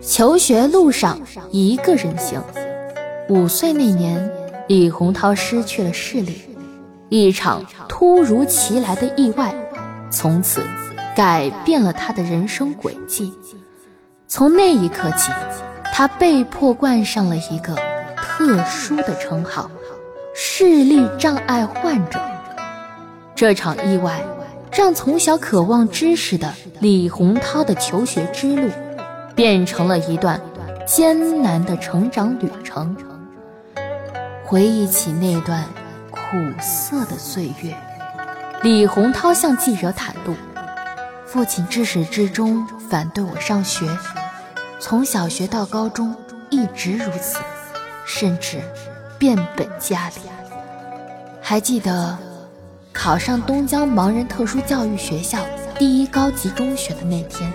求学路上一个人行。五岁那年，李洪涛失去了视力，一场突如其来的意外，从此改变了他的人生轨迹。从那一刻起，他被迫冠上了一个特殊的称号——视力障碍患者。这场意外，让从小渴望知识的李洪涛的求学之路。变成了一段艰难的成长旅程。回忆起那段苦涩的岁月，李洪涛向记者袒露：父亲至始至终反对我上学，从小学到高中一直如此，甚至变本加厉。还记得考上东江盲人特殊教育学校第一高级中学的那天。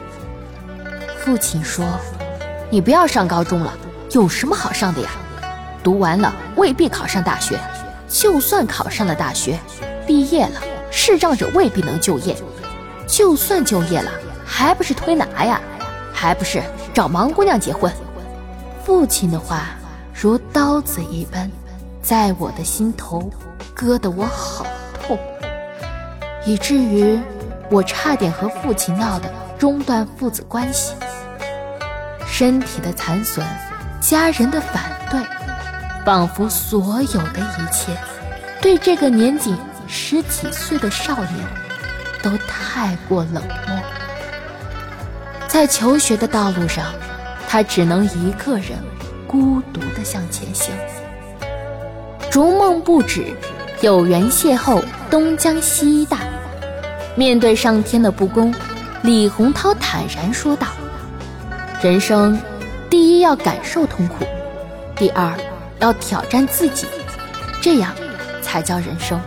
父亲说：“你不要上高中了，有什么好上的呀？读完了未必考上大学，就算考上了大学，毕业了视障者未必能就业，就算就业了，还不是推拿呀？还不是找盲姑娘结婚？”父亲的话如刀子一般，在我的心头割得我好痛，以至于我差点和父亲闹得中断父子关系。身体的残损，家人的反对，仿佛所有的一切，对这个年仅十几岁的少年，都太过冷漠。在求学的道路上，他只能一个人孤独地向前行。逐梦不止，有缘邂逅东江西大。面对上天的不公，李洪涛坦然说道。人生，第一要感受痛苦，第二要挑战自己，这样才叫人生。